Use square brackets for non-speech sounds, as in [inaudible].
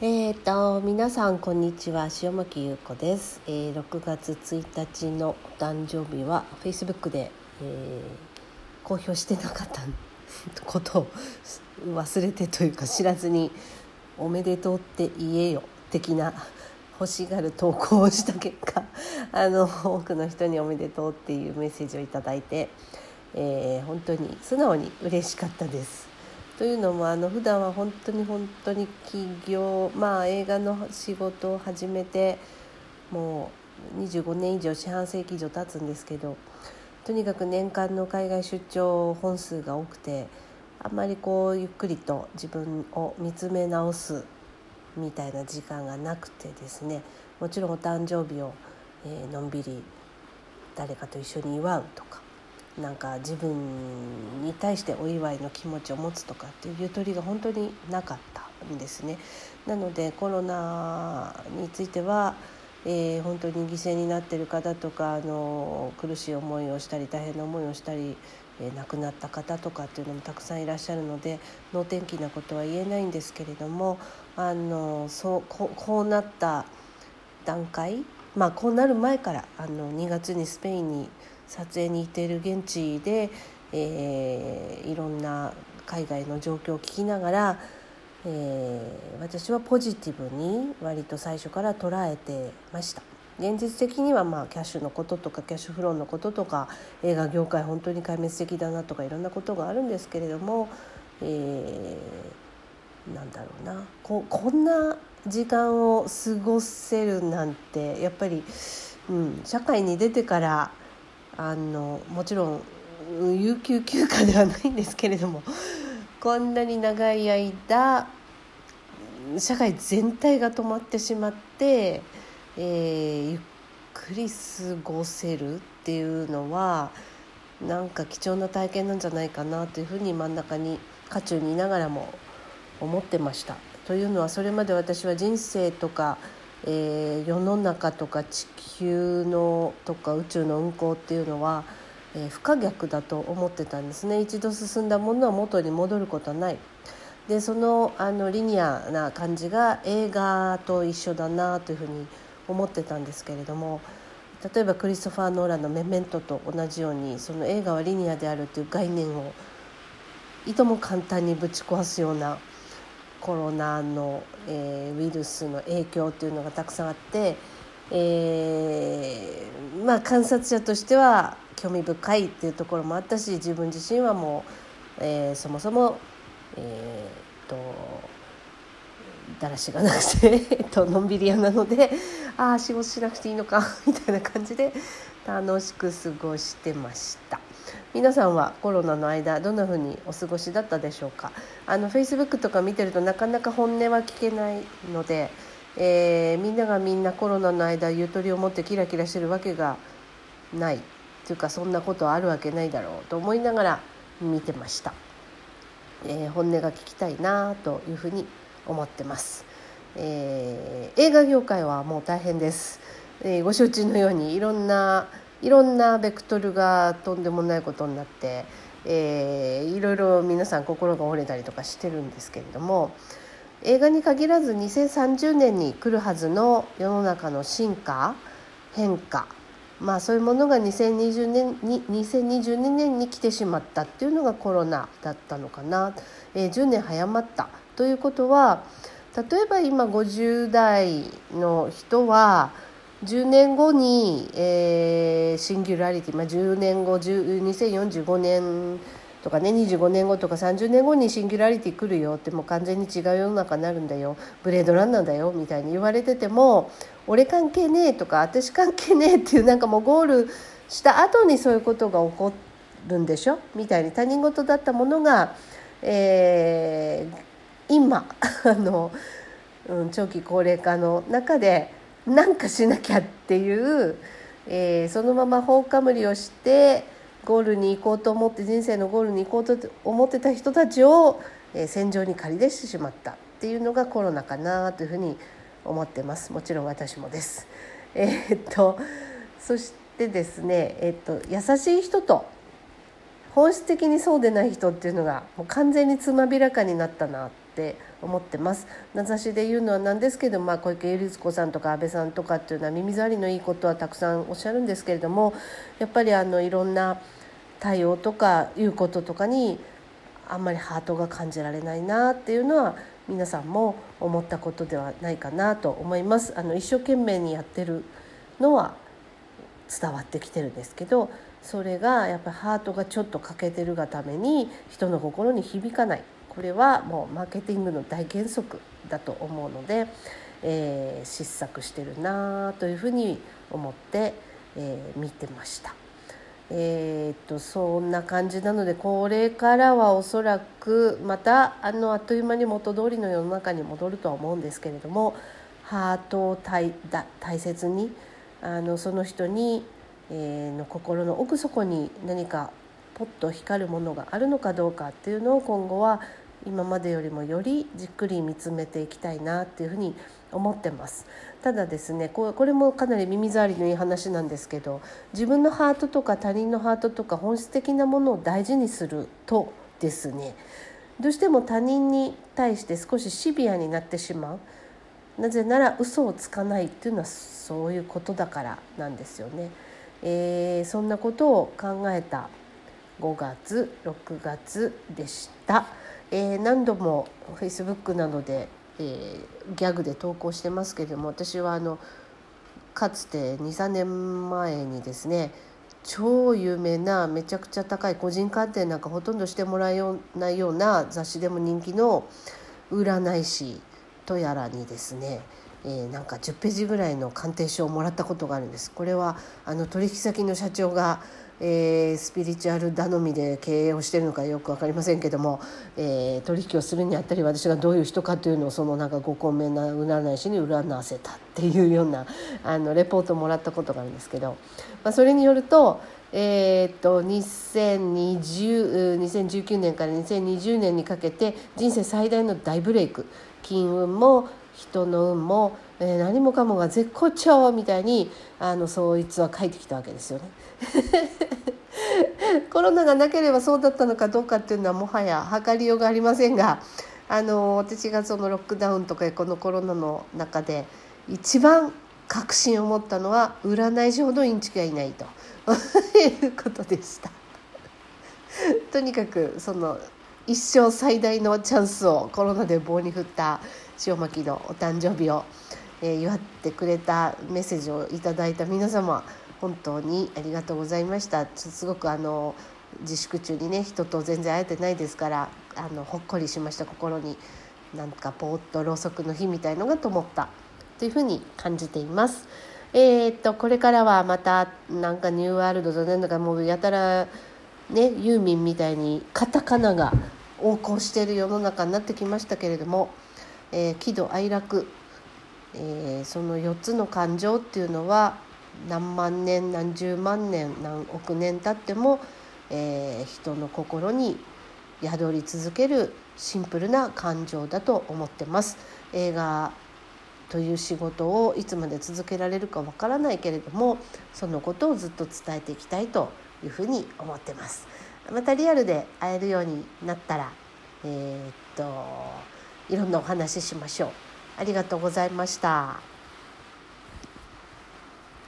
えーと皆さんこんにちは塩巻優子です、えー、6月1日のお誕生日は Facebook で、えー公表してなかった [laughs] ことを忘れてというか知らずに「おめでとうって言えよ」的な欲しがる投稿をした結果 [laughs] あの多くの人に「おめでとう」っていうメッセージをいただいて、えー本当に素直に嬉しかったです。というのもあの普段は本当に本当に起業まあ映画の仕事を始めてもう25年以上四半世紀以上経つんですけどとにかく年間の海外出張本数が多くてあんまりこうゆっくりと自分を見つめ直すみたいな時間がなくてですねもちろんお誕生日を、えのんびり誰かと一緒に祝うとかなんか自分に対してお祝いの気持ちを持つとかっていうゆとりが本当になかったんですね。なのでコロナについては、えー本当に犠牲になってる方とかあの苦しい思いをしたり大変な思いをしたり、えー亡くなった方とかっていうのもたくさんいらっしゃるので能天気なことは言えないんですけれどもあのそうこうこうなった段階まあこうなる前からあの2月にスペインに撮影に行っている現地で、えーいろんな海外の状況を聞きながら、えー私はポジティブに割と最初から捉えてました。現実的にはまあキャッシュのこととかキャッシュフローのこととか映画業界本当に壊滅的だなとかいろんなことがあるんですけれども、えーなんだろうなここんな時間を過ごせるなんてやっぱり、うん、社会に出てからあのもちろん有給休暇ではないんですけれどもこんなに長い間社会全体が止まってしまって、えーゆっくり過ごせるっていうのはなんか貴重な体験なんじゃないかなというふうに真ん中に渦中にいながらも思ってました。というのはそれまで私は人生とか、えー世の中とか地球のとか宇宙の運行っていうのは、えー不可逆だと思ってたんですね。一度進んだものは元に戻ることはない。でそのあのリニアな感じが映画と一緒だなというふうに思ってたんですけれども例えばクリストファー・ノーランの「メメント」と同じようにその映画はリニアであるという概念をいとも簡単にぶち壊すようなコロナの、えーウイルスの影響というのがたくさんあって、えーまあ観察者としては興味深いっていうところもあったし自分自身はもう、えーそもそもえーとだらしがなくて、[laughs] と、のんびり屋なのでああ仕事しなくていいのかみたいな感じで楽しく過ごしてました。皆さんはコロナの間どんな風にお過ごしだったでしょうか？あのフェイスブックとか見てるとなかなか本音は聞けないので、えーみんながみんなコロナの間ゆとりを持ってキラキラしてるわけがないというかそんなことあるわけないだろうと思いながら見てました、えー本音が聞きたいなというふうに思ってます、えー映画業界はもう大変です、えーご承知のようにいろんないろんなベクトルがとんでもないことになって、えーいろいろ皆さん心が折れたりとかしてるんですけれども映画に限らず2030年に来るはずの世の中の進化変化まあそういうものが2020年に2022年に来てしまったっていうのがコロナだったのかな、えー10年早まった。ということは例えば今50代の人は10年後に、えーシンギュラリティ、まあ、10年後2045年とかね25年後とか30年後にシンギュラリティ来るよってもう完全に違う世の中になるんだよ。ブレードランナーだよみたいに言われてても俺関係ねえとか私関係ねえっていうなんかもうゴールした後にそういうことが起こるんでしょ？みたいに他人事だったものが、えー今 [laughs] あの、うん、長期高齢化の中で何かしなきゃっていう、えーそのまま放火無理をしてゴールに行こうと思って人生のゴールに行こうと思ってた人たちを、えー戦場に駆り出してしまったっていうのがコロナかなというふうに思ってますもちろん私もです。[laughs] えーっとそしてですね、えーっと優しい人と本質的にそうでない人っていうのがもう完全につまびらかになったなってって思ってます名指しで言うのはなんですけど、まあ、小池百合子さんとか安倍さんとかっていうのは耳障りのいいことはたくさんおっしゃるんですけれどもやっぱりあのいろんな対応とかいうこととかにあんまりハートが感じられないなっていうのは皆さんも思ったことではないかなと思います。あの一生懸命にやってるのは伝わってきてるんですけどそれがやっぱりハートがちょっと欠けてるがために人の心に響かないこれはもうマーケティングの大原則だと思うので、えー、失策してるなというふうに思って、えー、見てました。えー、っとそんな感じなのでこれからはおそらくまたあのあっという間に元通りの世の中に戻るとは思うんですけれどもハートを大大切にあのその人に、えー、の心の奥底に何かポッと光るものがあるのかどうかっていうのを今後は今までよりもよりじっくり見つめていきたいなっていうふうに思ってますただですねこれもかなり耳障りのいい話なんですけど自分のハートとか他人のハートとか本質的なものを大事にするとですねどうしても他人に対して少しシビアになってしまうなぜなら嘘をつかないっていうのはそういうことだからなんですよね。えー、そんなことを考えた5月6月でした。えー、何度も Facebook などで、えー、ギャグで投稿してますけども私はあのかつて23年前にですね超有名なめちゃくちゃ高い個人鑑定なんかほとんどしてもらえないような雑誌でも人気の占い師とやらにですねえー、なんか10ページぐらいの鑑定書をもらったことがあるんです。これはあの取引先の社長がえー、スピリチュアル頼みで経営をしてるのかよく分かりませんけども、えー、取引をするにあたり私がどういう人かというのをそのなんかご高名な占い師に占わせたっていうようなあのレポートをもらったことがあるんですけど、まあ、それによると,、えー、っと2020 2019年から2020年にかけて人生最大の大ブレイク金運も人の運も、えー、何もかもが絶好調みたいにあのそいつは書いてきたわけですよね。[laughs] コロナがなければそうだったのかどうかっていうのはもはや測りようがありませんがあの私がそのロックダウンとかこのコロナの中で一番確信を持ったのは占い師ほどインチキはいないと [laughs] いうことでした。[laughs] とにかくその一生最大のチャンスをコロナで棒に振った塩巻のお誕生日を、え、祝ってくれたメッセージをいただいた皆様本当にありがとうございました。すごくあの自粛中にね人と全然会えてないですからあのほっこりしました心に。なんかぽーっとろうそくの火みたいのが灯った。というふうに感じています。えー、っとこれからはまたなんかニューワールドとなんだかもうやたらねユーミンみたいにカタカナが横行している世の中になってきましたけれども、えー、喜怒哀楽、えー、その4つの感情っていうのは何万年何十万年何億年経っても、えー、人の心に宿り続けるシンプルな感情だと思ってます。映画という仕事をいつまで続けられるかわからないけれどもそのことをずっと伝えていきたいというふうに思ってます。またリアルで会えるようになったらえー、っといろんなお話ししましょう。ありがとうございました。